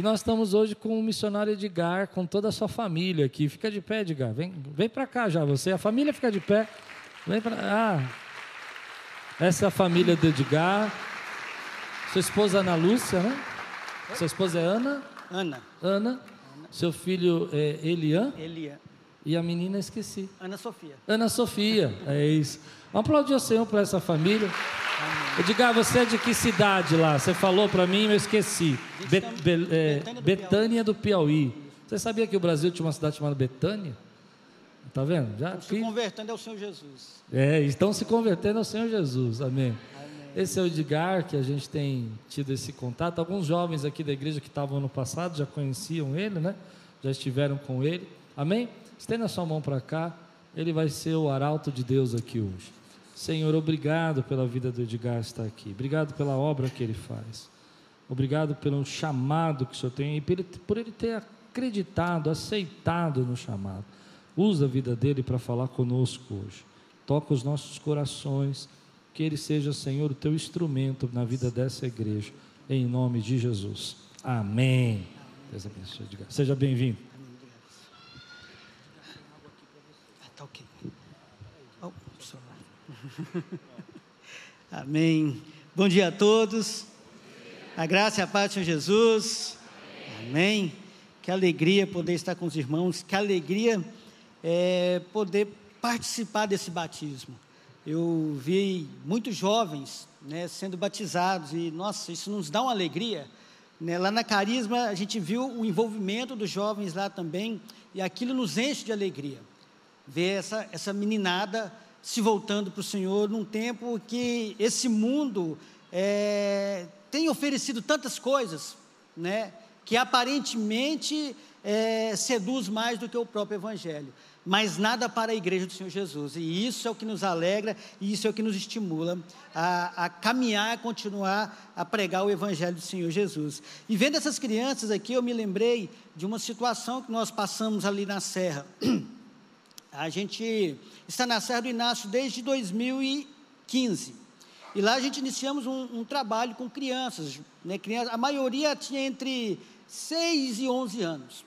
E nós estamos hoje com o missionário Edgar, com toda a sua família aqui. Fica de pé, Edgar. Vem, vem para cá já, você. A família fica de pé. Vem para. Ah, essa é a família do Edgar. Sua esposa Ana Lúcia, né? Sua esposa é Ana? Ana. Ana. Seu filho é Elian? Elian. E a menina esqueci. Ana Sofia. Ana Sofia, é isso. Vamos aplaudir o Senhor por essa família. Edgar, você é de que cidade lá? Você falou para mim, eu esqueci. Be Be é, Betânia, do Betânia do Piauí. Você sabia que o Brasil tinha uma cidade chamada Betânia? Tá vendo? Já estão se convertendo ao Senhor Jesus. É, estão se convertendo ao Senhor Jesus. Amém. Amém. Esse é o Edgar, que a gente tem tido esse contato. Alguns jovens aqui da igreja que estavam no passado já conheciam ele, né? Já estiveram com ele. Amém? Estenda sua mão para cá. Ele vai ser o arauto de Deus aqui hoje. Senhor, obrigado pela vida do Edgar estar aqui. Obrigado pela obra que ele faz. Obrigado pelo chamado que o Senhor tem e por ele ter acreditado, aceitado no chamado. Usa a vida dele para falar conosco hoje. Toca os nossos corações. Que ele seja, Senhor, o teu instrumento na vida dessa igreja. Em nome de Jesus. Amém. Deus abençoe, Edgar. Seja bem-vindo. Ah, tá ok. Amém. Bom dia a todos. A graça e a paz Senhor Jesus. Amém. Que alegria poder estar com os irmãos. Que alegria é, poder participar desse batismo. Eu vi muitos jovens né, sendo batizados e, nossa, isso nos dá uma alegria. Né? Lá na Carisma, a gente viu o envolvimento dos jovens lá também e aquilo nos enche de alegria. Ver essa, essa meninada se voltando para o Senhor num tempo que esse mundo é, tem oferecido tantas coisas, né, que aparentemente é, seduz mais do que o próprio Evangelho, mas nada para a igreja do Senhor Jesus, e isso é o que nos alegra, e isso é o que nos estimula a, a caminhar, a continuar a pregar o Evangelho do Senhor Jesus. E vendo essas crianças aqui, eu me lembrei de uma situação que nós passamos ali na Serra. A gente está na Serra do Inácio desde 2015. E lá a gente iniciamos um, um trabalho com crianças, né? crianças. A maioria tinha entre 6 e 11 anos.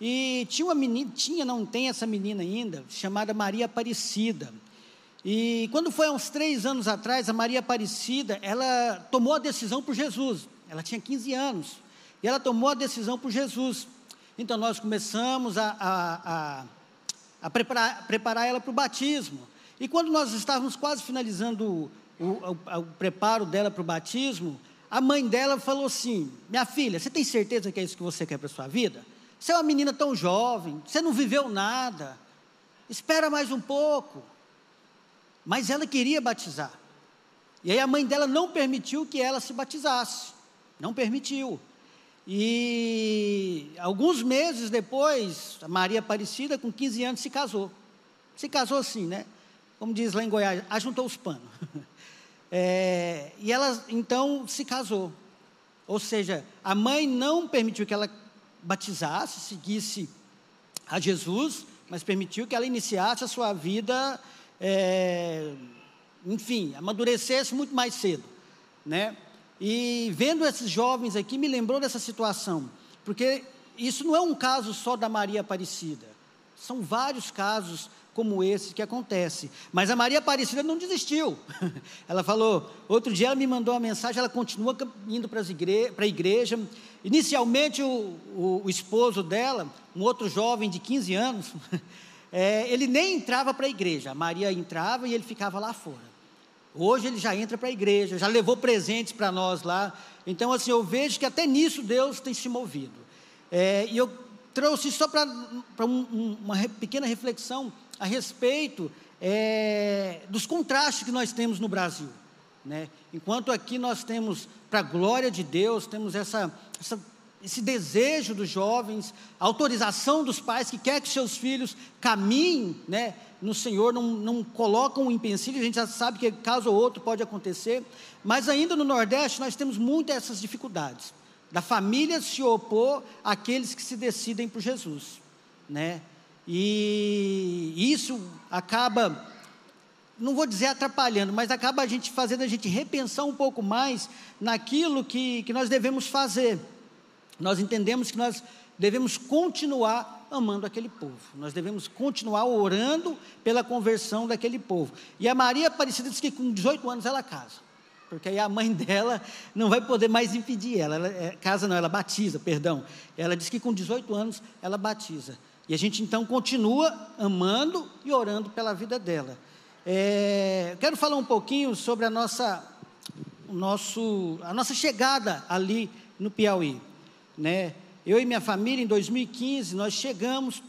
E tinha uma menina, tinha, não tem essa menina ainda, chamada Maria Aparecida. E quando foi há uns três anos atrás, a Maria Aparecida, ela tomou a decisão por Jesus. Ela tinha 15 anos. E ela tomou a decisão por Jesus. Então nós começamos a, a, a a preparar, preparar ela para o batismo. E quando nós estávamos quase finalizando o, o, o, preparo dela para o batismo, a mãe dela falou assim: Minha filha, você tem certeza que é isso que você quer para a sua vida? Você é uma menina tão jovem, você não viveu nada, espera mais um pouco. Mas ela queria batizar. E aí a mãe dela não permitiu que ela se batizasse. Não permitiu. E alguns meses depois, a Maria Aparecida, com 15 anos, se casou. Se casou assim, né? Como diz lá em Goiás, ajuntou os panos. É, e ela então se casou. Ou seja, a mãe não permitiu que ela batizasse, seguisse a Jesus, mas permitiu que ela iniciasse a sua vida, é, enfim, amadurecesse muito mais cedo, né? E vendo esses jovens aqui, me lembrou dessa situação, porque isso não é um caso só da Maria Aparecida, são vários casos como esse que acontece. Mas a Maria Aparecida não desistiu. Ela falou, outro dia ela me mandou uma mensagem, ela continua indo para igre a igreja. Inicialmente o, o, o, esposo dela, um outro jovem de 15 anos, é, ele nem entrava para a igreja. A Maria entrava e ele ficava lá fora. Hoje ele já entra para a igreja, já levou presentes para nós lá. Então, assim, eu vejo que até nisso Deus tem se movido. É, e eu trouxe só para um, uma pequena reflexão a respeito é, dos contrastes que nós temos no Brasil. Né? Enquanto aqui nós temos, para a glória de Deus, temos essa, essa esse desejo dos jovens, a autorização dos pais que quer que seus filhos caminhem né, no Senhor, não, não colocam um empecilho, a gente já sabe que caso ou outro pode acontecer, mas ainda no Nordeste nós temos muitas essas dificuldades, da família se opor àqueles que se decidem por Jesus, né? E isso acaba não vou dizer atrapalhando, mas acaba a gente fazendo a gente repensar um pouco mais naquilo que, que nós devemos fazer. Nós entendemos que nós devemos continuar amando aquele povo. Nós devemos continuar orando pela conversão daquele povo. E a Maria Aparecida diz que com 18 anos ela casa. Porque aí a mãe dela não vai poder mais impedir ela. ela é, casa não, ela batiza, perdão. Ela diz que com 18 anos ela batiza. E a gente então continua amando e orando pela vida dela. É, quero falar um pouquinho sobre a nossa, o nosso, a nossa chegada ali no Piauí. Né? Eu e minha família, em 2015, nós chegamos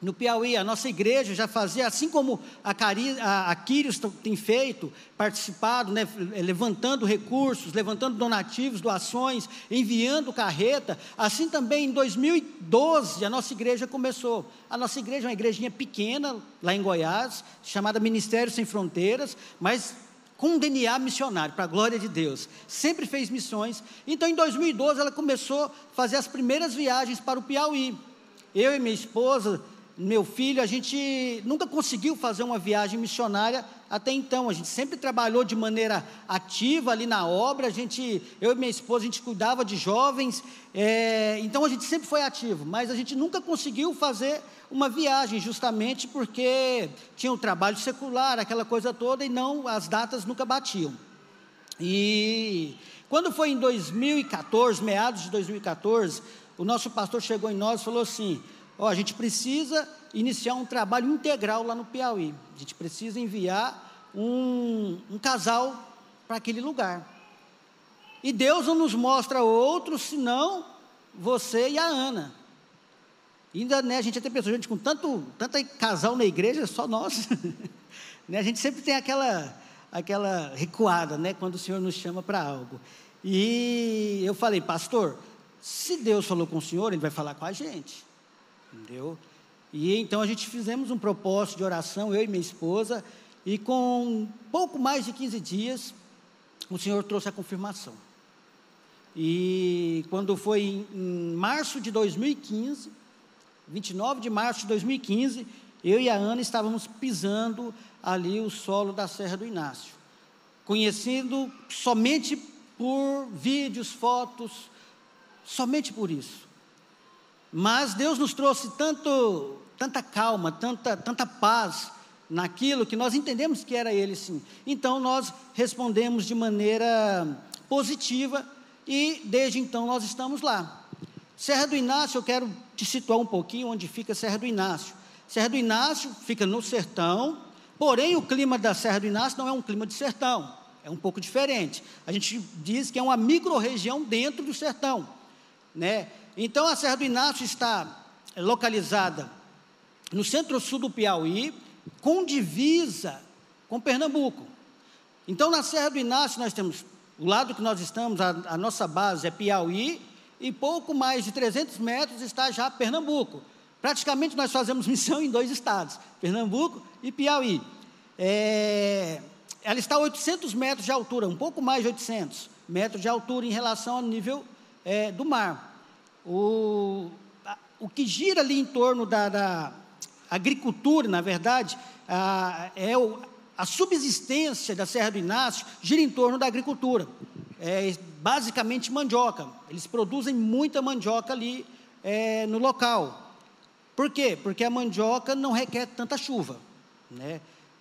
no Piauí, a nossa igreja já fazia, assim como a, Cari, a, a Quírios tem feito, participado, né, levantando recursos, levantando donativos, doações, enviando carreta, assim também em 2012 a nossa igreja começou. A nossa igreja é uma igrejinha pequena, lá em Goiás, chamada Ministério Sem Fronteiras, mas com um DNA missionário, para a glória de Deus. Sempre fez missões. Então, em 2012, ela começou a fazer as primeiras viagens para o Piauí. Eu e minha esposa, meu filho, a gente nunca conseguiu fazer uma viagem missionária até então. A gente sempre trabalhou de maneira ativa ali na obra. A gente, eu e minha esposa, a gente cuidava de jovens. É, então a gente sempre foi ativo, mas a gente nunca conseguiu fazer uma viagem, justamente porque tinha o um trabalho secular, aquela coisa toda, e não as datas nunca batiam. E quando foi em 2014, meados de 2014, o nosso pastor chegou em nós e falou assim: Ó, a gente precisa iniciar um trabalho integral lá no Piauí. A gente precisa enviar um, um casal para aquele lugar. E Deus não nos mostra outro senão você e a Ana. Ainda, né, a gente até pensou, gente, com tanto, tanto casal na igreja, só nós. né, a gente sempre tem aquela, aquela recuada, né, quando o Senhor nos chama para algo. E eu falei, pastor, se Deus falou com o Senhor, Ele vai falar com a gente. Entendeu? E então a gente fizemos um propósito de oração, eu e minha esposa, e com pouco mais de 15 dias, o Senhor trouxe a confirmação. E quando foi em, em março de 2015, 29 de março de 2015, eu e a Ana estávamos pisando ali o solo da Serra do Inácio, conhecendo somente por vídeos, fotos, somente por isso. Mas Deus nos trouxe tanto, tanta calma, tanta, tanta paz naquilo que nós entendemos que era Ele sim. Então nós respondemos de maneira positiva e desde então nós estamos lá. Serra do Inácio, eu quero te situar um pouquinho onde fica Serra do Inácio. Serra do Inácio fica no sertão, porém o clima da Serra do Inácio não é um clima de sertão, é um pouco diferente. A gente diz que é uma micro-região dentro do sertão, né? Então a Serra do Inácio está localizada no centro-sul do Piauí, com divisa com Pernambuco. Então na Serra do Inácio nós temos o lado que nós estamos, a, a nossa base é Piauí, e pouco mais de 300 metros está já Pernambuco. Praticamente nós fazemos missão em dois estados, Pernambuco e Piauí. É, ela está a 800 metros de altura, um pouco mais de 800 metros de altura em relação ao nível é, do mar. O, o que gira ali em torno da, da agricultura, na verdade, a, é o, a subsistência da Serra do Inácio gira em torno da agricultura. É basicamente mandioca. Eles produzem muita mandioca ali é, no local. Por quê? Porque a mandioca não requer tanta chuva. Né?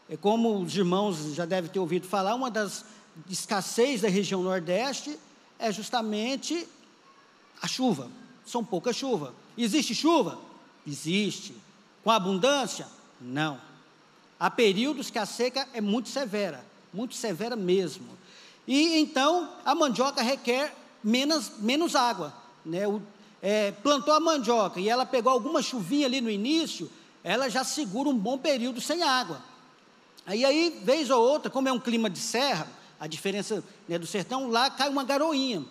É como os irmãos já devem ter ouvido falar, uma das escassez da região Nordeste é justamente a chuva são pouca chuva. Existe chuva? Existe. Com abundância? Não. Há períodos que a seca é muito severa, muito severa mesmo. E então a mandioca requer menos, menos água. Né? O, é, plantou a mandioca e ela pegou alguma chuvinha ali no início, ela já segura um bom período sem água. Aí, aí vez ou outra, como é um clima de serra, a diferença né, do sertão, lá cai uma garoinha.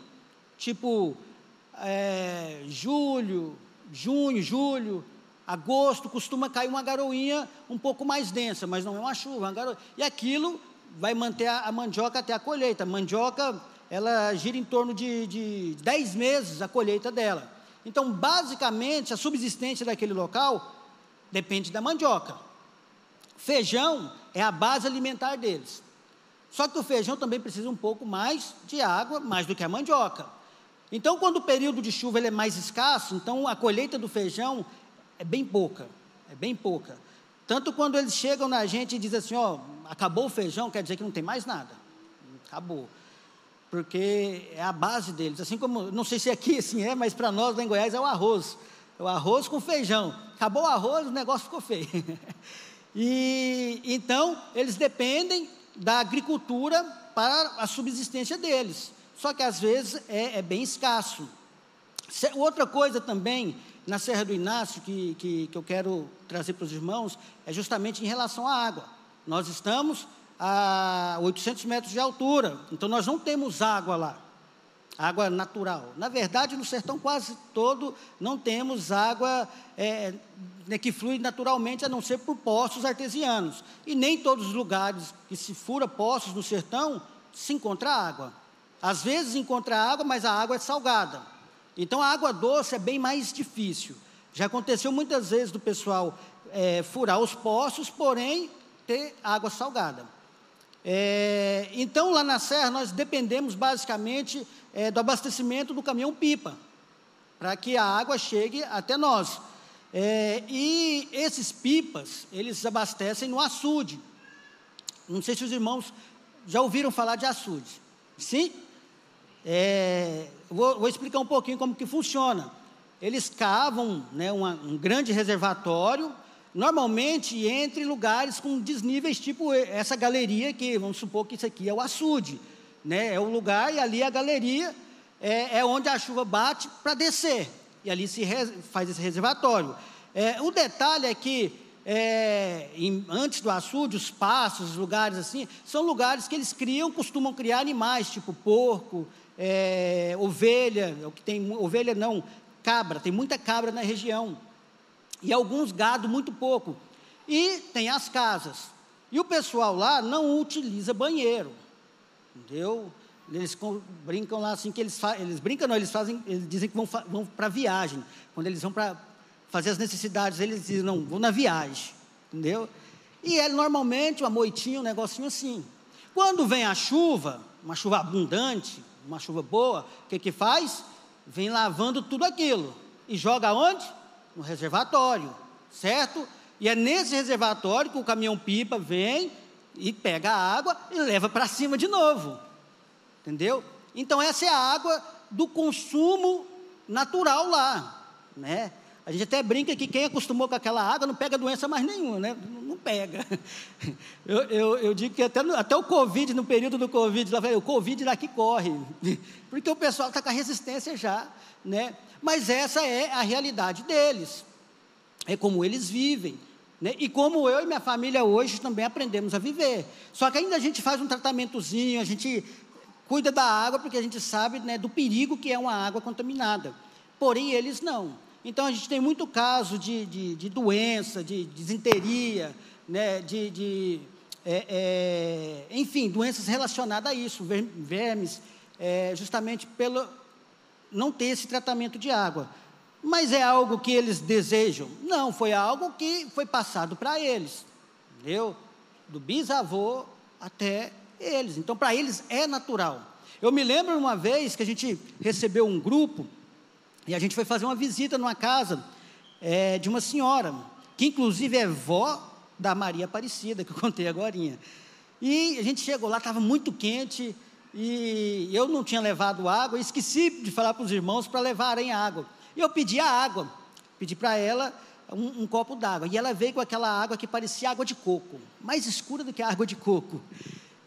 Tipo, é, julho, junho, julho, agosto, costuma cair uma garoinha um pouco mais densa, mas não é uma chuva, é uma. E aquilo vai manter a, a, mandioca até a colheita. A mandioca, ela gira em torno de, de 10 meses a colheita dela. Então, basicamente, a subsistência daquele local depende da mandioca. Feijão é a base alimentar deles. Só que o feijão também precisa um pouco mais de água, mais do que a mandioca. Então, quando o período de chuva ele é mais escasso, então a colheita do feijão é bem pouca, é bem pouca. Tanto quando eles chegam na gente e dizem assim, ó, acabou o feijão, quer dizer que não tem mais nada. Acabou. Porque é a base deles. Assim como, não sei se aqui assim é, mas para nós lá em Goiás é o arroz. É o arroz com feijão. Acabou o arroz, o negócio ficou feio. e então, eles dependem da agricultura para a subsistência deles. Só que às vezes é, é bem escasso. Outra coisa também, na Serra do Inácio, que, que, que eu quero trazer para os irmãos, é justamente em relação à água. Nós estamos a 800 metros de altura, então nós não temos água lá, água natural. Na verdade, no sertão quase todo não temos água é, né, que flui naturalmente, a não ser por poços artesianos. E nem todos os lugares que se fura poços no sertão se encontra água. Às vezes encontra água, mas a água é salgada. Então a água doce é bem mais difícil. Já aconteceu muitas vezes do pessoal é, furar os poços, porém ter água salgada. É, então lá na Serra nós dependemos basicamente é, do abastecimento do caminhão pipa, para que a água chegue até nós. É, e esses pipas, eles abastecem no açude. Não sei se os irmãos já ouviram falar de açude. Sim? É, vou, vou, explicar um pouquinho como que funciona. Eles cavam né, uma, um grande reservatório, normalmente entre lugares com desníveis, tipo essa galeria que, vamos supor que isso aqui é o açude. Né, é o lugar e ali a galeria é, é onde a chuva bate para descer. E ali se faz esse reservatório. É, o detalhe é que é, em, antes do açude, os passos, os lugares assim, são lugares que eles criam, costumam criar animais, tipo porco, é, ovelha, é o que tem ovelha não, cabra, tem muita cabra na região. E alguns gado muito pouco. E tem as casas. E o pessoal lá não utiliza banheiro. Entendeu? Eles brincam lá assim que eles eles brincam não, eles fazem, eles dizem que vão, vão para viagem. Quando eles vão para fazer as necessidades, eles dizem, não, vou na viagem. Entendeu? E é normalmente uma moitinha, um negocinho assim. Quando vem a chuva, uma chuva abundante, uma chuva boa, o que que faz? Vem lavando tudo aquilo. E joga onde? No reservatório, certo? E é nesse reservatório que o caminhão-pipa vem e pega a água e leva para cima de novo. Entendeu? Então essa é a água do consumo natural lá, né? A gente até brinca que quem acostumou com aquela água não pega doença mais nenhuma, né? Não pega. Eu, eu, eu digo que até, até o Covid, no período do Covid, lá, o Covid daqui corre, porque o pessoal está com a resistência já, né? Mas essa é a realidade deles, é como eles vivem. Né? E como eu e minha família hoje também aprendemos a viver. Só que ainda a gente faz um tratamentozinho, a gente cuida da água, porque a gente sabe né, do perigo que é uma água contaminada. Porém, eles não. Então a gente tem muito caso de, de, de doença, de, de desinteria, né, de, de é, é, enfim, doenças relacionadas a isso, vermes, é, justamente pelo não ter esse tratamento de água. Mas é algo que eles desejam? Não, foi algo que foi passado para eles, entendeu? Do bisavô até eles. Então, para eles é natural. Eu me lembro uma vez que a gente recebeu um grupo e a gente foi fazer uma visita numa casa é, de uma senhora, que inclusive é vó da Maria Aparecida, que eu contei agora. E a gente chegou lá, estava muito quente, e eu não tinha levado água, esqueci de falar para os irmãos para levarem água. E eu pedi a água, pedi para ela um, um copo d'água. E ela veio com aquela água que parecia água de coco, mais escura do que a água de coco.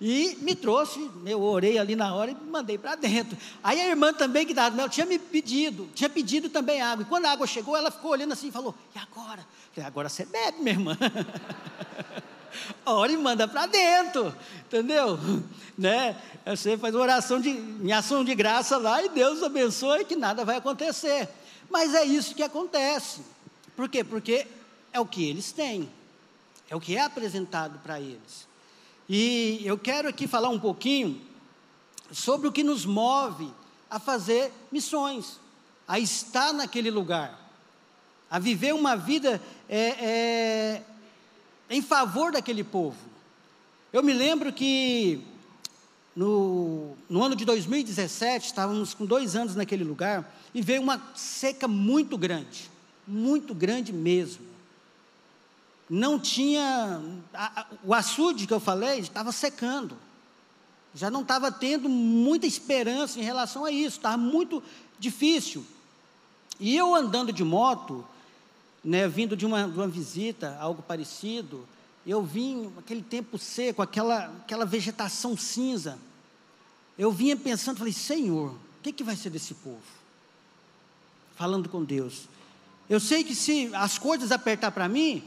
E me trouxe, eu orei ali na hora e mandei para dentro. Aí a irmã também que estava tinha me pedido, tinha pedido também água. E quando a água chegou, ela ficou olhando assim e falou: E agora? falei, agora você bebe, minha irmã. Ora e manda para dentro, entendeu? Né? Você faz oração de, em ação de graça lá e Deus abençoe que nada vai acontecer. Mas é isso que acontece. Por quê? Porque é o que eles têm, é o que é apresentado para eles. E eu quero aqui falar um pouquinho sobre o que nos move a fazer missões, a estar naquele lugar, a viver uma vida é, é, em favor daquele povo. Eu me lembro que no, no ano de 2017, estávamos com dois anos naquele lugar, e veio uma seca muito grande, muito grande mesmo. Não tinha. A, o açude que eu falei estava secando. Já não estava tendo muita esperança em relação a isso, estava muito difícil. E eu andando de moto, né, vindo de uma, de uma visita, algo parecido, eu vim aquele tempo seco, aquela, aquela vegetação cinza. Eu vinha pensando, falei, Senhor, o que, que vai ser desse povo? Falando com Deus. Eu sei que se as coisas apertar para mim,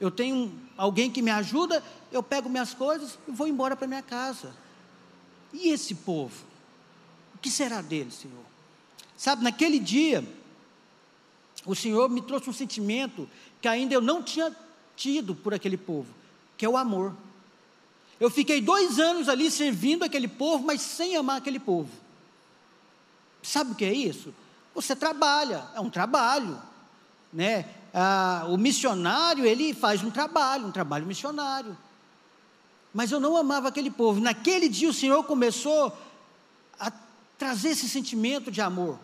eu tenho alguém que me ajuda, eu pego minhas coisas e vou embora para minha casa. E esse povo? O que será dele, Senhor? Sabe, naquele dia, o Senhor me trouxe um sentimento que ainda eu não tinha tido por aquele povo, que é o amor. Eu fiquei dois anos ali servindo aquele povo, mas sem amar aquele povo. Sabe o que é isso? Você trabalha, é um trabalho, né? Ah, o missionário ele faz um trabalho, um trabalho missionário. Mas eu não amava aquele povo. Naquele dia o Senhor começou a trazer esse sentimento de amor.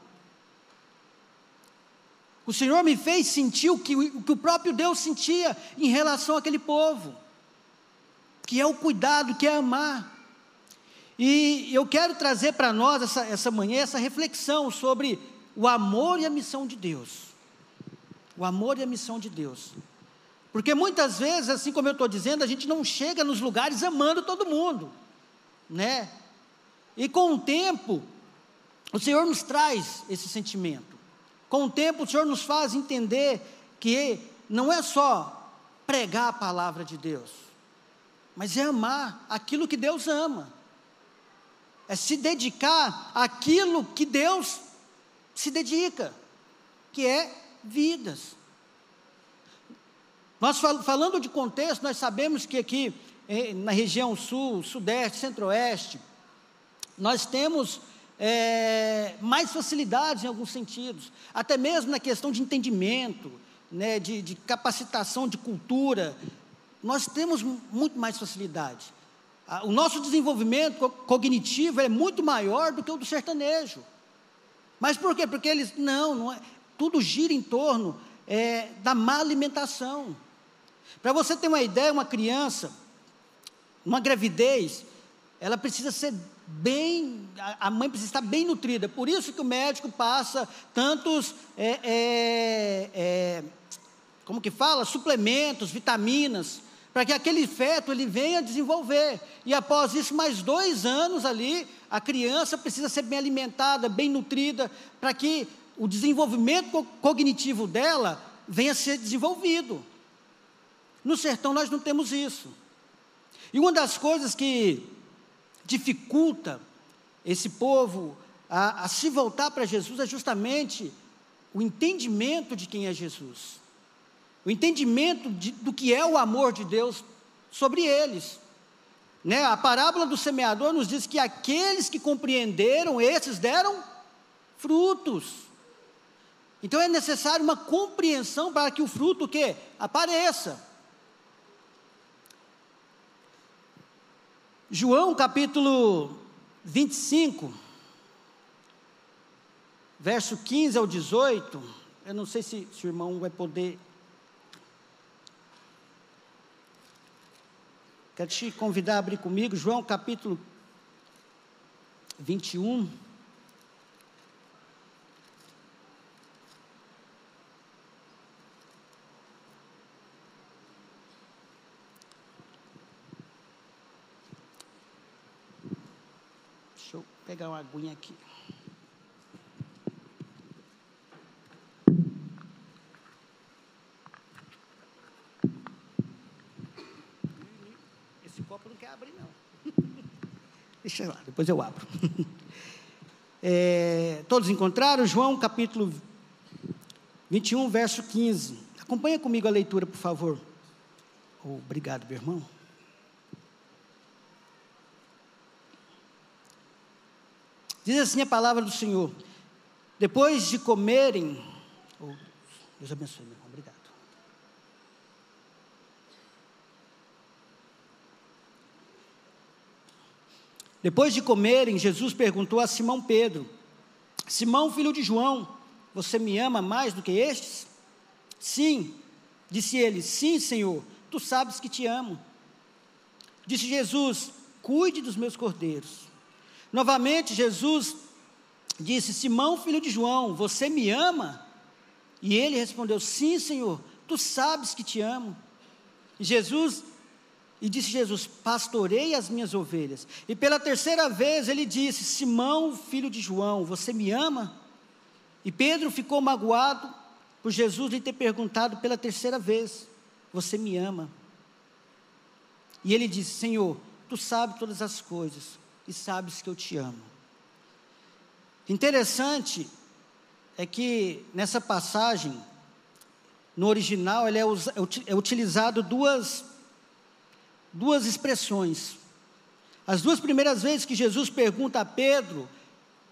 O Senhor me fez sentir o que, o que o próprio Deus sentia em relação àquele povo, que é o cuidado, que é amar. E eu quero trazer para nós essa, essa manhã essa reflexão sobre o amor e a missão de Deus. O amor e a missão de Deus. Porque muitas vezes, assim como eu estou dizendo, a gente não chega nos lugares amando todo mundo, né? E com o tempo, o Senhor nos traz esse sentimento. Com o tempo, o Senhor nos faz entender que não é só pregar a palavra de Deus, mas é amar aquilo que Deus ama, é se dedicar àquilo que Deus se dedica, que é vidas. Nós fal falando de contexto, nós sabemos que aqui eh, na região sul, sudeste, centro-oeste, nós temos é, mais facilidades em alguns sentidos, até mesmo na questão de entendimento, né, de, de capacitação, de cultura, nós temos muito mais facilidade. O nosso desenvolvimento cognitivo é muito maior do que o do sertanejo. Mas por quê? Porque eles, não, não é, tudo gira em torno é, da má alimentação. Para você ter uma ideia, uma criança, uma gravidez, ela precisa ser bem, a mãe precisa estar bem nutrida. Por isso que o médico passa tantos, é, é, é, como que fala, suplementos, vitaminas, para que aquele feto ele venha desenvolver. E após isso, mais dois anos ali, a criança precisa ser bem alimentada, bem nutrida, para que o desenvolvimento cognitivo dela venha a ser desenvolvido. No sertão nós não temos isso. E uma das coisas que dificulta esse povo a, a se voltar para Jesus é justamente o entendimento de quem é Jesus, o entendimento de, do que é o amor de Deus sobre eles. Né? A parábola do semeador nos diz que aqueles que compreenderam, esses deram frutos. Então é necessário uma compreensão para que o fruto que apareça. João capítulo 25, verso 15 ao 18. Eu não sei se, se o irmão vai poder. Quero te convidar a abrir comigo, João capítulo 21. Pegar uma aguinha aqui. Esse copo não quer abrir, não. Deixa lá, depois eu abro. É, todos encontraram? João capítulo 21, verso 15. Acompanha comigo a leitura, por favor. Obrigado, meu irmão. Diz assim a palavra do Senhor: depois de comerem, oh, Deus abençoe, meu irmão, obrigado. Depois de comerem, Jesus perguntou a Simão Pedro: Simão, filho de João, você me ama mais do que estes? Sim, disse ele: Sim, Senhor, tu sabes que te amo. Disse Jesus: Cuide dos meus cordeiros. Novamente, Jesus disse: Simão, filho de João, você me ama? E ele respondeu: Sim, Senhor, tu sabes que te amo. E Jesus e disse Jesus: Pastorei as minhas ovelhas. E pela terceira vez ele disse: Simão, filho de João, você me ama? E Pedro ficou magoado por Jesus lhe ter perguntado pela terceira vez: Você me ama? E ele disse: Senhor, tu sabes todas as coisas e sabes que eu te amo. Interessante é que nessa passagem, no original, ele é, é, é utilizado duas, duas expressões. As duas primeiras vezes que Jesus pergunta a Pedro,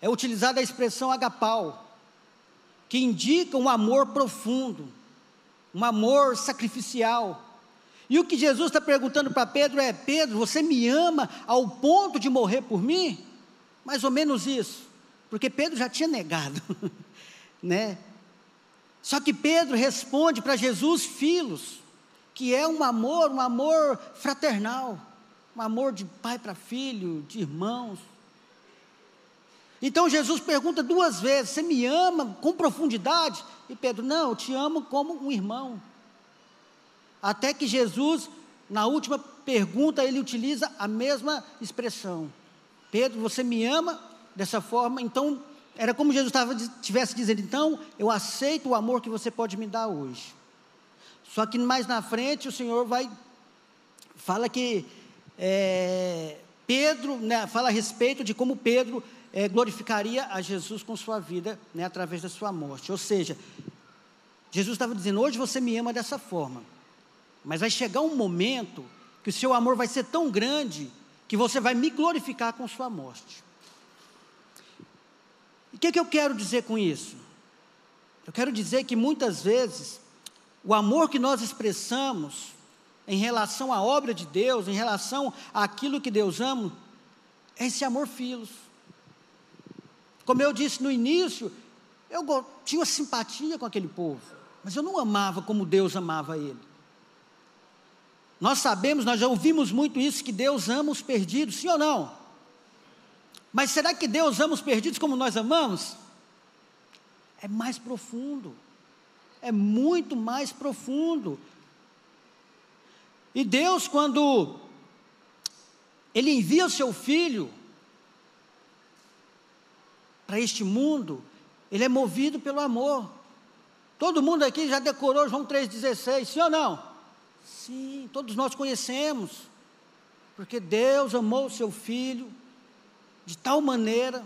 é utilizada a expressão agapau, que indica um amor profundo, um amor sacrificial. E o que Jesus está perguntando para Pedro é: Pedro, você me ama ao ponto de morrer por mim? Mais ou menos isso porque Pedro já tinha negado, né? Só que Pedro responde para Jesus, filhos, que é um amor, um amor fraternal, um amor de pai para filho, de irmãos. Então Jesus pergunta duas vezes: Você me ama com profundidade? E Pedro, não, eu te amo como um irmão. Até que Jesus, na última pergunta, ele utiliza a mesma expressão: Pedro, você me ama dessa forma, então era como Jesus estava, tivesse dizendo, então eu aceito o amor que você pode me dar hoje. Só que mais na frente o Senhor vai, fala que é, Pedro, né, fala a respeito de como Pedro é, glorificaria a Jesus com sua vida, né, através da sua morte. Ou seja, Jesus estava dizendo, hoje você me ama dessa forma, mas vai chegar um momento que o seu amor vai ser tão grande que você vai me glorificar com sua morte. E o que, que eu quero dizer com isso? Eu quero dizer que muitas vezes o amor que nós expressamos em relação à obra de Deus, em relação àquilo que Deus ama, é esse amor filos. Como eu disse no início, eu tinha simpatia com aquele povo, mas eu não amava como Deus amava ele. Nós sabemos, nós já ouvimos muito isso, que Deus ama os perdidos, sim ou não? Mas será que Deus ama os perdidos como nós amamos? É mais profundo. É muito mais profundo. E Deus, quando Ele envia o seu filho para este mundo, Ele é movido pelo amor. Todo mundo aqui já decorou João 3,16, sim ou não? Sim, todos nós conhecemos. Porque Deus amou o seu filho de tal maneira,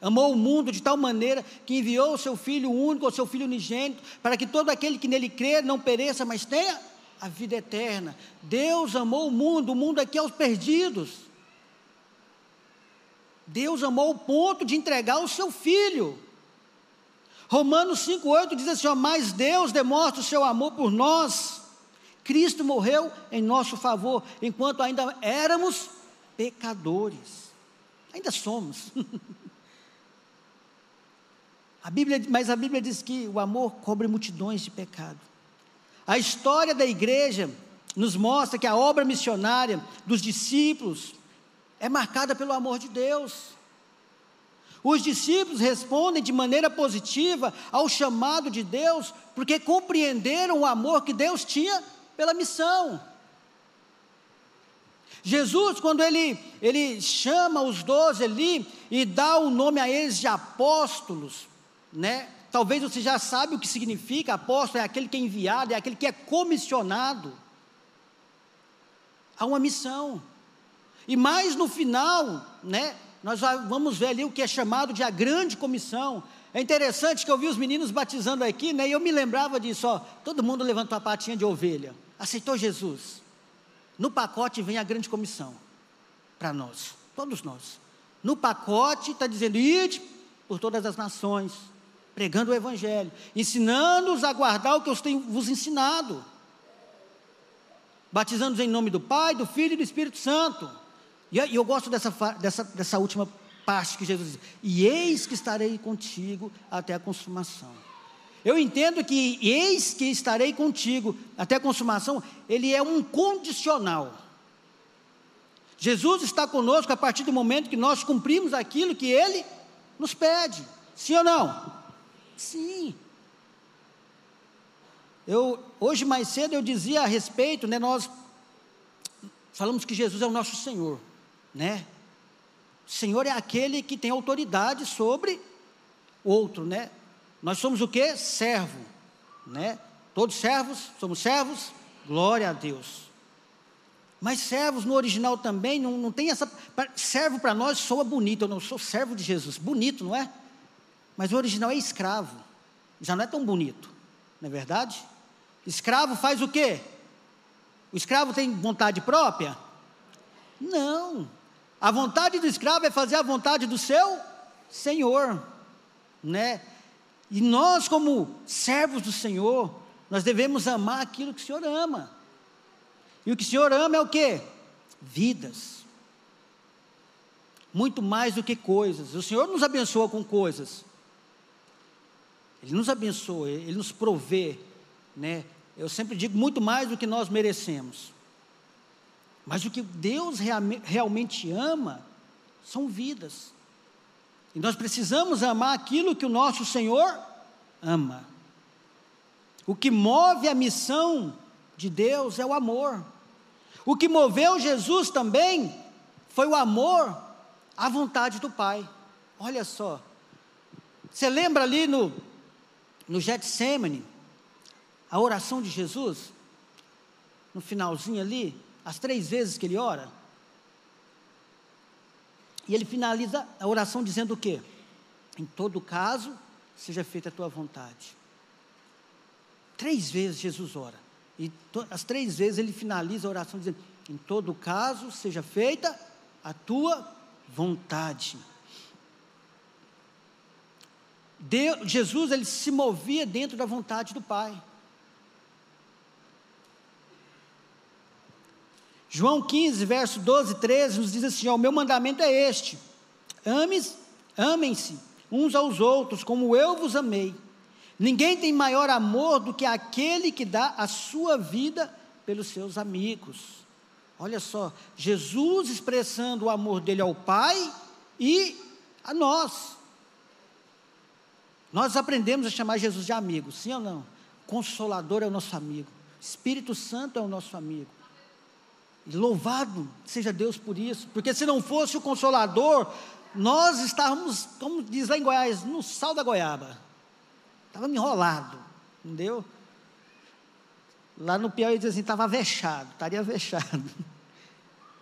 amou o mundo de tal maneira, que enviou o seu Filho único, o seu Filho unigênito, para que todo aquele que nele crer não pereça, mas tenha a vida eterna. Deus amou o mundo, o mundo aqui é os perdidos. Deus amou o ponto de entregar o seu Filho. Romanos 5,8 diz assim: ó, Mas Deus demonstra o seu amor por nós. Cristo morreu em nosso favor, enquanto ainda éramos pecadores. Ainda somos. a Bíblia, mas a Bíblia diz que o amor cobre multidões de pecado. A história da igreja nos mostra que a obra missionária dos discípulos é marcada pelo amor de Deus. Os discípulos respondem de maneira positiva ao chamado de Deus, porque compreenderam o amor que Deus tinha pela missão. Jesus, quando ele, ele chama os doze ali e dá o nome a eles de apóstolos, né? Talvez você já sabe o que significa, apóstolo é aquele que é enviado, é aquele que é comissionado a uma missão. E mais no final, né, nós vamos ver ali o que é chamado de a grande comissão. É interessante que eu vi os meninos batizando aqui, né, e eu me lembrava disso, ó, todo mundo levantou a patinha de ovelha, aceitou Jesus. No pacote vem a grande comissão para nós, todos nós. No pacote está dizendo: ide por todas as nações, pregando o Evangelho, ensinando-os a guardar o que eu tenho vos ensinado, batizando-os em nome do Pai, do Filho e do Espírito Santo. E eu gosto dessa, dessa, dessa última parte que Jesus diz: E eis que estarei contigo até a consumação. Eu entendo que eis que estarei contigo até a consumação, ele é um condicional. Jesus está conosco a partir do momento que nós cumprimos aquilo que ele nos pede. Sim ou não? Sim. Eu hoje mais cedo eu dizia a respeito, né, nós falamos que Jesus é o nosso Senhor, né? O Senhor é aquele que tem autoridade sobre outro, né? Nós somos o que? Servo, né? Todos servos, somos servos, glória a Deus. Mas servos no original também não, não tem essa. Servo para nós soa bonito, eu não sou servo de Jesus. Bonito, não é? Mas o original é escravo. Já não é tão bonito, não é verdade? Escravo faz o quê? O escravo tem vontade própria? Não. A vontade do escravo é fazer a vontade do seu senhor, né? E nós, como servos do Senhor, nós devemos amar aquilo que o Senhor ama. E o que o Senhor ama é o que? Vidas. Muito mais do que coisas. O Senhor nos abençoa com coisas. Ele nos abençoa, Ele nos provê, né? Eu sempre digo muito mais do que nós merecemos. Mas o que Deus realmente ama são vidas. E nós precisamos amar aquilo que o nosso Senhor ama. O que move a missão de Deus é o amor. O que moveu Jesus também foi o amor à vontade do Pai. Olha só. Você lembra ali no, no Getsemane, a oração de Jesus? No finalzinho ali, as três vezes que ele ora? E ele finaliza a oração dizendo o quê? Em todo caso, seja feita a tua vontade. Três vezes Jesus ora. E as três vezes ele finaliza a oração dizendo: Em todo caso, seja feita a tua vontade. Deus, Jesus ele se movia dentro da vontade do Pai. João 15, verso 12 e 13 nos diz assim: O meu mandamento é este: ames, amem-se uns aos outros, como eu vos amei. Ninguém tem maior amor do que aquele que dá a sua vida pelos seus amigos. Olha só, Jesus expressando o amor dele ao Pai e a nós. Nós aprendemos a chamar Jesus de amigo, sim ou não? Consolador é o nosso amigo, Espírito Santo é o nosso amigo. Louvado seja Deus por isso, porque se não fosse o Consolador, nós estávamos, como diz lá em Goiás, no sal da goiaba. Estava enrolado, entendeu? Lá no Piauí diz assim, estava vexado, estaria vexado.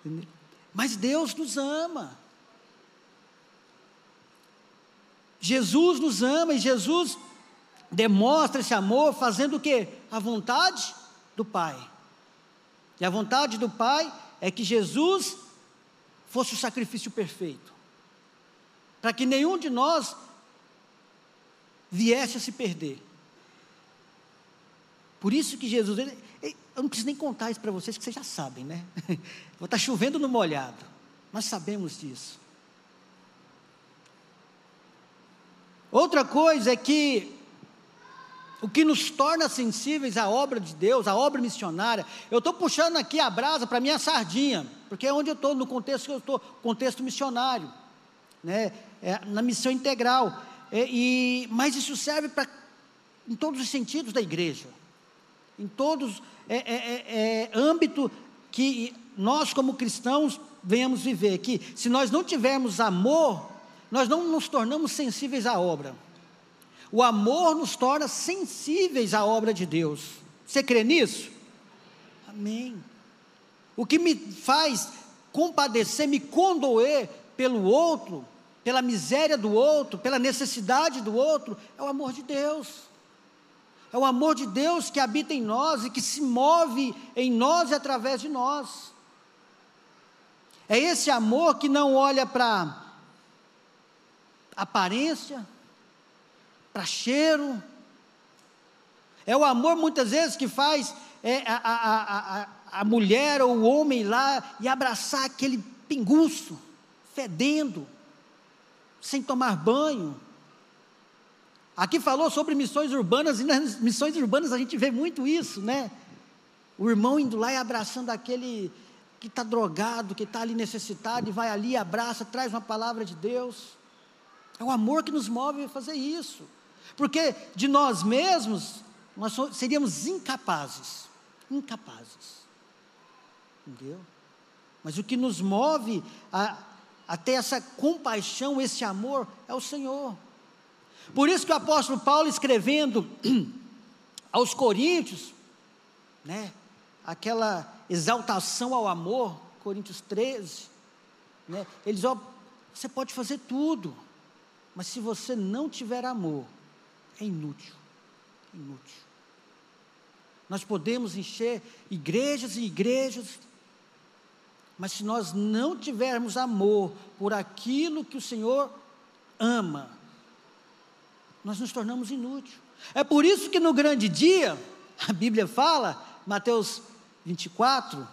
Mas Deus nos ama. Jesus nos ama e Jesus demonstra esse amor fazendo o que? A vontade do Pai. E a vontade do Pai é que Jesus fosse o sacrifício perfeito, para que nenhum de nós viesse a se perder. Por isso que Jesus, ele, eu não preciso nem contar isso para vocês, que vocês já sabem, né? Vou estar tá chovendo no molhado, nós sabemos disso. Outra coisa é que o que nos torna sensíveis à obra de Deus, à obra missionária. Eu estou puxando aqui a brasa para minha sardinha, porque é onde eu estou, no contexto que eu estou, contexto missionário, né? É, na missão integral. É, e, mas isso serve para em todos os sentidos da igreja, em todos é, é, é, é âmbito que nós como cristãos venhamos viver. Que se nós não tivermos amor, nós não nos tornamos sensíveis à obra. O amor nos torna sensíveis à obra de Deus. Você crê nisso? Amém. O que me faz compadecer, me condoer pelo outro, pela miséria do outro, pela necessidade do outro, é o amor de Deus. É o amor de Deus que habita em nós e que se move em nós e através de nós. É esse amor que não olha para aparência, para cheiro. É o amor muitas vezes que faz é, a, a, a, a mulher ou o homem lá e abraçar aquele pinguço, fedendo, sem tomar banho. Aqui falou sobre missões urbanas, e nas missões urbanas a gente vê muito isso, né? O irmão indo lá e abraçando aquele que está drogado, que está ali necessitado, e vai ali, abraça, traz uma palavra de Deus. É o amor que nos move a fazer isso. Porque de nós mesmos, nós seríamos incapazes. Incapazes. Entendeu? Mas o que nos move a, a ter essa compaixão, esse amor, é o Senhor. Por isso que o apóstolo Paulo, escrevendo aos Coríntios, né, aquela exaltação ao amor, Coríntios 13, né? Ele diz: ó, você pode fazer tudo, mas se você não tiver amor, é inútil. Inútil. Nós podemos encher igrejas e igrejas, mas se nós não tivermos amor por aquilo que o Senhor ama, nós nos tornamos inúteis. É por isso que no grande dia, a Bíblia fala, Mateus 24,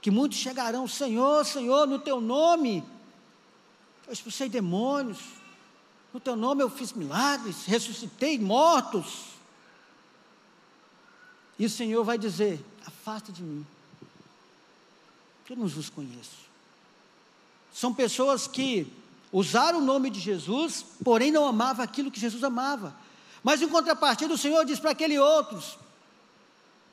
que muitos chegarão, Senhor, Senhor, no teu nome, eu expulsei demônios, no teu nome eu fiz milagres, ressuscitei mortos. E o Senhor vai dizer: afasta de mim, eu não vos conheço. São pessoas que usaram o nome de Jesus, porém não amavam aquilo que Jesus amava. Mas em contrapartida, o Senhor diz para aqueles outros: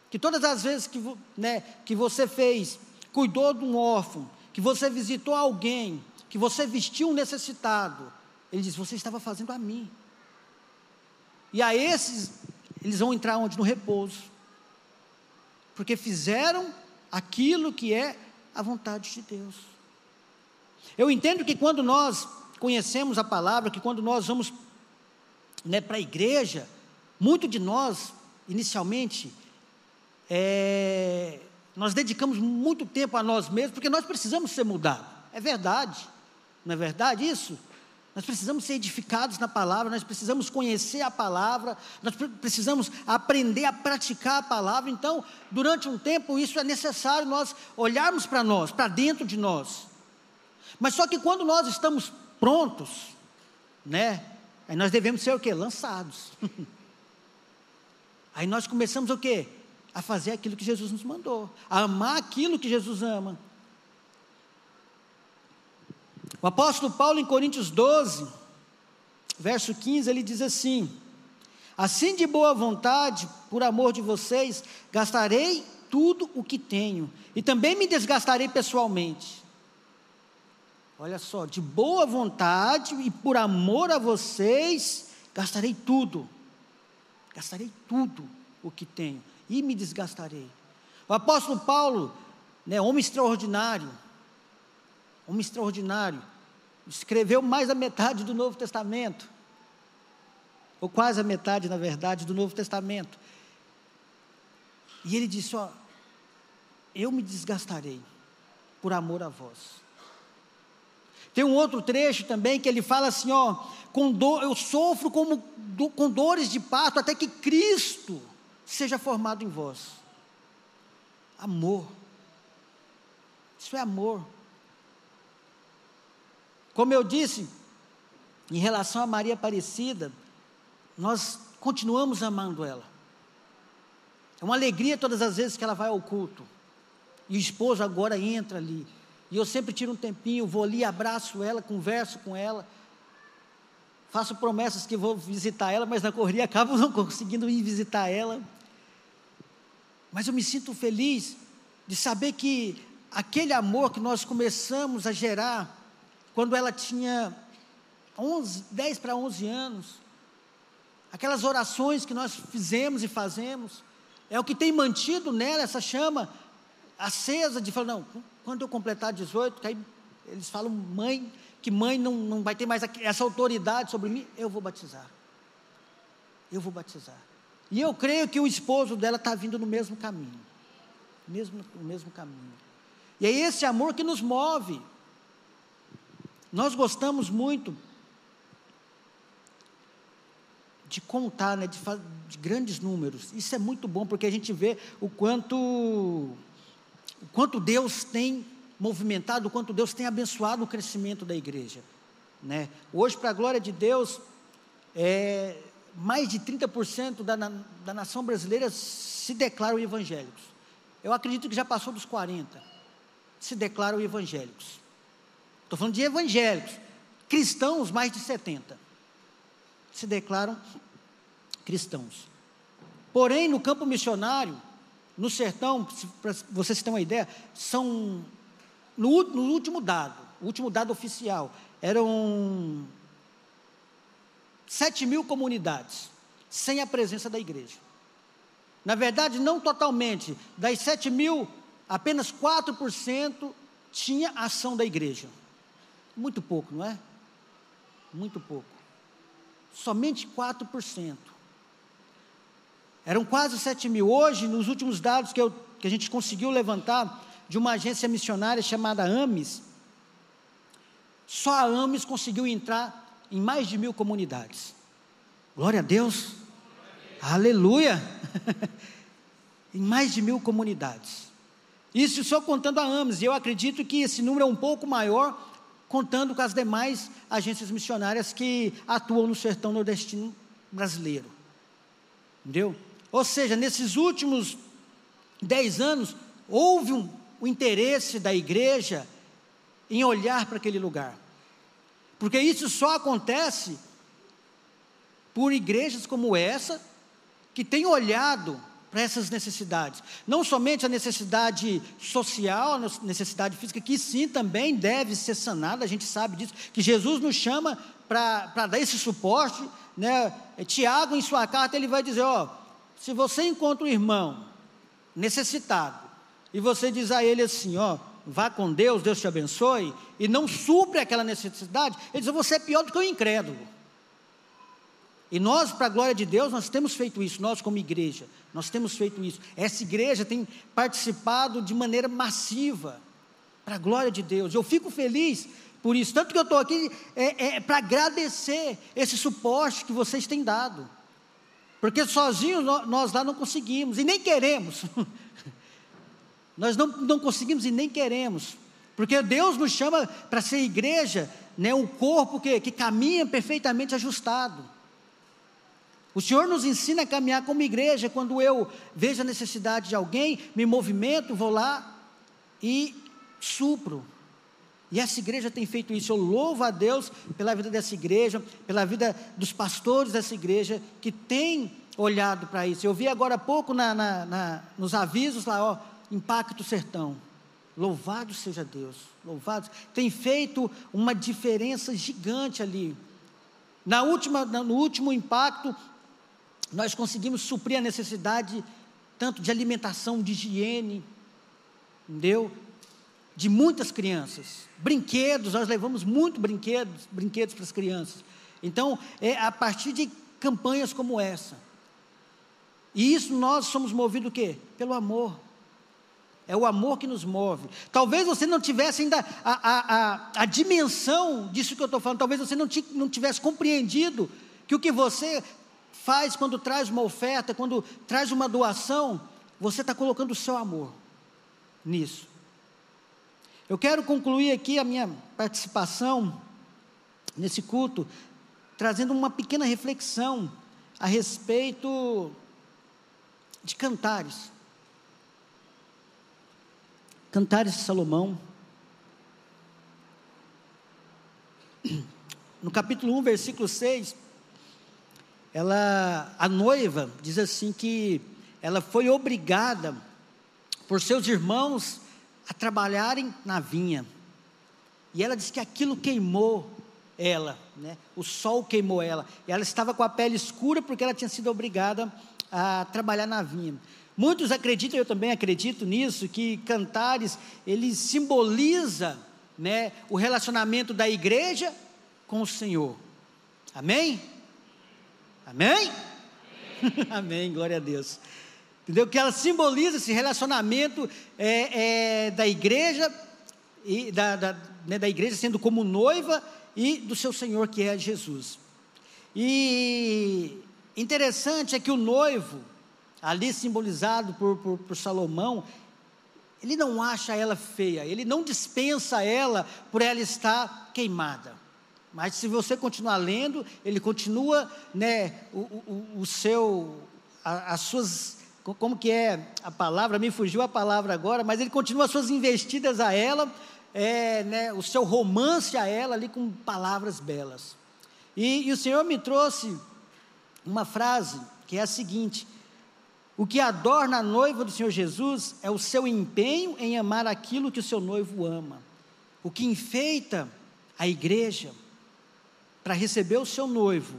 que todas as vezes que, né, que você fez, cuidou de um órfão, que você visitou alguém, que você vestiu um necessitado, ele diz: Você estava fazendo a mim. E a esses, eles vão entrar onde? No repouso. Porque fizeram aquilo que é a vontade de Deus. Eu entendo que quando nós conhecemos a palavra, que quando nós vamos né, para a igreja, muito de nós, inicialmente, é, nós dedicamos muito tempo a nós mesmos, porque nós precisamos ser mudados. É verdade, não é verdade isso? Nós precisamos ser edificados na palavra, nós precisamos conhecer a palavra, nós precisamos aprender a praticar a palavra. Então, durante um tempo, isso é necessário nós olharmos para nós, para dentro de nós. Mas só que quando nós estamos prontos, né? Aí nós devemos ser o quê? Lançados. aí nós começamos o quê? a fazer aquilo que Jesus nos mandou, a amar aquilo que Jesus ama. O apóstolo Paulo, em Coríntios 12, verso 15, ele diz assim: Assim de boa vontade, por amor de vocês, gastarei tudo o que tenho, e também me desgastarei pessoalmente. Olha só, de boa vontade e por amor a vocês, gastarei tudo. Gastarei tudo o que tenho e me desgastarei. O apóstolo Paulo, né, homem extraordinário, homem extraordinário, escreveu mais da metade do Novo Testamento, ou quase a metade, na verdade, do Novo Testamento. E ele disse: Ó, eu me desgastarei por amor a vós. Tem um outro trecho também que ele fala assim: ó, com eu sofro como, do, com dores de parto até que Cristo seja formado em vós. Amor. Isso é amor. Como eu disse, em relação a Maria Aparecida, nós continuamos amando ela. É uma alegria todas as vezes que ela vai ao culto. E o esposo agora entra ali. E eu sempre tiro um tempinho, vou ali, abraço ela, converso com ela. Faço promessas que vou visitar ela, mas na correria acabo não conseguindo ir visitar ela. Mas eu me sinto feliz de saber que aquele amor que nós começamos a gerar quando ela tinha 11, 10 para 11 anos, aquelas orações que nós fizemos e fazemos, é o que tem mantido nela essa chama acesa de falar, não, quando eu completar 18, que aí eles falam, mãe, que mãe não, não vai ter mais essa autoridade sobre mim, eu vou batizar. Eu vou batizar. E eu creio que o esposo dela está vindo no mesmo caminho. Mesmo, no mesmo caminho. E é esse amor que nos move. Nós gostamos muito de contar, né, de, de, grandes números. Isso é muito bom porque a gente vê o quanto, o quanto Deus tem movimentado, o quanto Deus tem abençoado o crescimento da igreja. Né? Hoje, para a glória de Deus, é, mais de 30% da, da nação brasileira se declaram evangélicos. Eu acredito que já passou dos 40%. Se declaram evangélicos. Estou falando de evangélicos. Cristãos, mais de 70%. Se declaram cristãos. Porém, no campo missionário, no sertão, para vocês terem uma ideia, são, no, no último dado, o último dado oficial, eram 7 mil comunidades sem a presença da igreja. Na verdade, não totalmente. Das 7 mil, apenas 4% tinha ação da igreja. Muito pouco, não é? Muito pouco. Somente 4%. Eram quase 7 mil. Hoje, nos últimos dados que, eu, que a gente conseguiu levantar, de uma agência missionária chamada AMES, só a AMES conseguiu entrar em mais de mil comunidades. Glória a Deus. Aleluia. em mais de mil comunidades. Isso só contando a AMES. E eu acredito que esse número é um pouco maior, contando com as demais agências missionárias que atuam no sertão nordestino brasileiro. Entendeu? Ou seja, nesses últimos dez anos, houve um, um interesse da igreja em olhar para aquele lugar. Porque isso só acontece por igrejas como essa, que têm olhado para essas necessidades. Não somente a necessidade social, a necessidade física, que sim também deve ser sanada, a gente sabe disso, que Jesus nos chama para dar esse suporte. Né? Tiago, em sua carta, ele vai dizer: ó, se você encontra um irmão necessitado, e você diz a ele assim: ó, vá com Deus, Deus te abençoe, e não supre aquela necessidade, ele diz: você é pior do que o incrédulo. E nós, para a glória de Deus, nós temos feito isso, nós como igreja, nós temos feito isso. Essa igreja tem participado de maneira massiva, para a glória de Deus. Eu fico feliz por isso, tanto que eu estou aqui é, é para agradecer esse suporte que vocês têm dado. Porque sozinhos nós lá não conseguimos, e nem queremos. nós não, não conseguimos e nem queremos. Porque Deus nos chama para ser igreja, né, um corpo que, que caminha perfeitamente ajustado. O Senhor nos ensina a caminhar como igreja. Quando eu vejo a necessidade de alguém, me movimento, vou lá e supro. E essa igreja tem feito isso. Eu louvo a Deus pela vida dessa igreja, pela vida dos pastores dessa igreja, que tem olhado para isso. Eu vi agora há pouco na, na, na, nos avisos lá, ó, Impacto Sertão. Louvado seja Deus, louvado. Tem feito uma diferença gigante ali. Na última, no último impacto, nós conseguimos suprir a necessidade tanto de alimentação, de higiene, entendeu? De muitas crianças. Brinquedos, nós levamos muito brinquedos, brinquedos para as crianças. Então, é a partir de campanhas como essa. E isso nós somos movidos o quê? Pelo amor. É o amor que nos move. Talvez você não tivesse ainda a, a, a, a dimensão disso que eu estou falando, talvez você não, não tivesse compreendido que o que você faz quando traz uma oferta, quando traz uma doação, você está colocando o seu amor nisso. Eu quero concluir aqui a minha participação nesse culto, trazendo uma pequena reflexão a respeito de cantares. Cantares de Salomão. No capítulo 1, versículo 6, ela, a noiva diz assim que ela foi obrigada por seus irmãos a trabalharem na vinha. E ela diz que aquilo queimou ela, né? O sol queimou ela. E ela estava com a pele escura porque ela tinha sido obrigada a trabalhar na vinha. Muitos acreditam, eu também acredito nisso, que cantares, ele simboliza né, o relacionamento da igreja com o Senhor. Amém? Amém? Amém, glória a Deus. Entendeu? Que ela simboliza esse relacionamento é, é, da igreja, e da, da, né, da igreja sendo como noiva e do seu Senhor que é Jesus. E interessante é que o noivo, ali simbolizado por, por, por Salomão, ele não acha ela feia, ele não dispensa ela por ela estar queimada. Mas se você continuar lendo, ele continua, né, o, o, o seu, a, as suas, como que é a palavra, me fugiu a palavra agora, mas ele continua as suas investidas a ela, é, né, o seu romance a ela ali com palavras belas. E, e o Senhor me trouxe uma frase que é a seguinte: o que adorna a noiva do Senhor Jesus é o seu empenho em amar aquilo que o seu noivo ama. O que enfeita a igreja para receber o seu noivo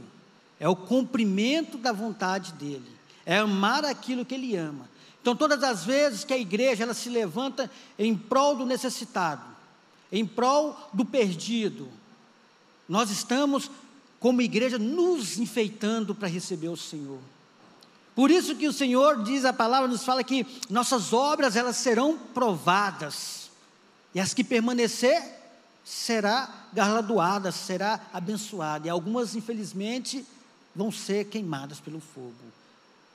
é o cumprimento da vontade dele, é amar aquilo que ele ama. Então, todas as vezes que a igreja ela se levanta em prol do necessitado, em prol do perdido, nós estamos, como igreja, nos enfeitando para receber o Senhor. Por isso que o Senhor diz a palavra nos fala que nossas obras elas serão provadas. E as que permanecer será galardoada, será abençoada. E algumas infelizmente vão ser queimadas pelo fogo.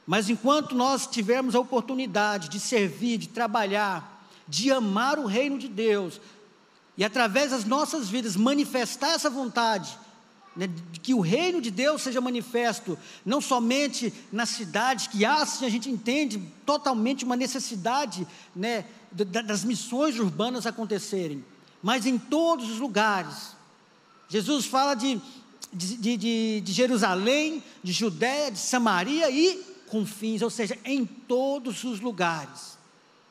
Mas enquanto nós tivermos a oportunidade de servir, de trabalhar, de amar o reino de Deus, e através das nossas vidas manifestar essa vontade, né, de que o reino de Deus seja manifesto, não somente na cidade, que há, assim, a gente entende totalmente uma necessidade né, das missões urbanas acontecerem, mas em todos os lugares. Jesus fala de, de, de, de Jerusalém, de Judéia, de Samaria e confins, ou seja, em todos os lugares.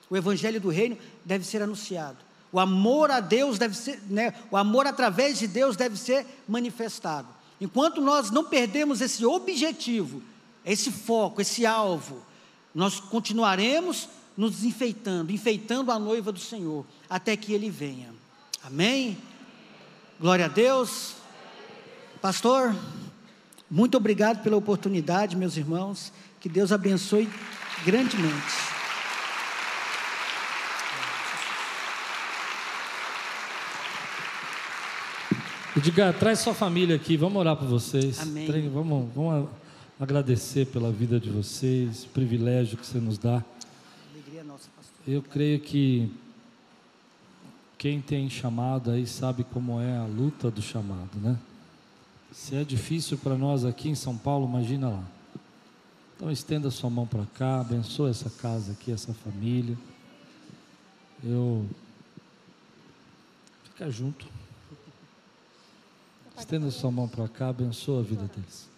O evangelho do reino deve ser anunciado. O amor a Deus deve ser, né, o amor através de Deus deve ser manifestado. Enquanto nós não perdemos esse objetivo, esse foco, esse alvo, nós continuaremos nos enfeitando, enfeitando a noiva do Senhor, até que Ele venha. Amém? Glória a Deus. Pastor, muito obrigado pela oportunidade, meus irmãos. Que Deus abençoe grandemente. Edgar, traz sua família aqui, vamos orar por vocês. Amém. Vamos, vamos agradecer pela vida de vocês, o privilégio que você nos dá. Alegria nossa, pastor. Eu creio que quem tem chamado aí sabe como é a luta do chamado, né? Se é difícil para nós aqui em São Paulo, imagina lá. Então estenda sua mão para cá, abençoa essa casa aqui, essa família. Eu fica junto. Estenda sua mão para cá, abençoa a vida deles.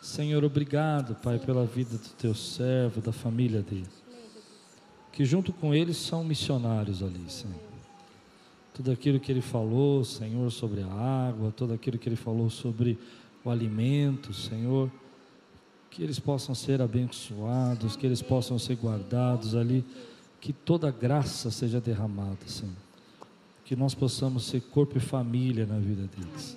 Senhor, obrigado, Pai, pela vida do teu servo, da família dele. Que junto com eles são missionários ali, Senhor. Tudo aquilo que ele falou, Senhor, sobre a água, tudo aquilo que ele falou sobre o alimento, Senhor, que eles possam ser abençoados, que eles possam ser guardados ali, que toda graça seja derramada, Senhor. Que nós possamos ser corpo e família na vida deles.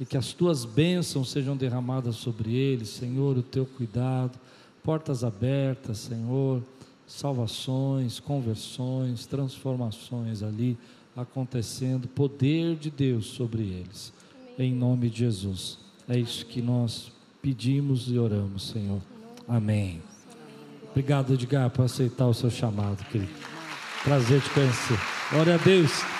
E que as tuas bênçãos sejam derramadas sobre eles, Senhor, o teu cuidado, portas abertas, Senhor, salvações, conversões, transformações ali acontecendo, poder de Deus sobre eles, Amém. em nome de Jesus. É isso que nós pedimos e oramos, Senhor. Amém. Obrigado, Edgar, por aceitar o seu chamado, querido. Prazer te conhecer. Glória a Deus.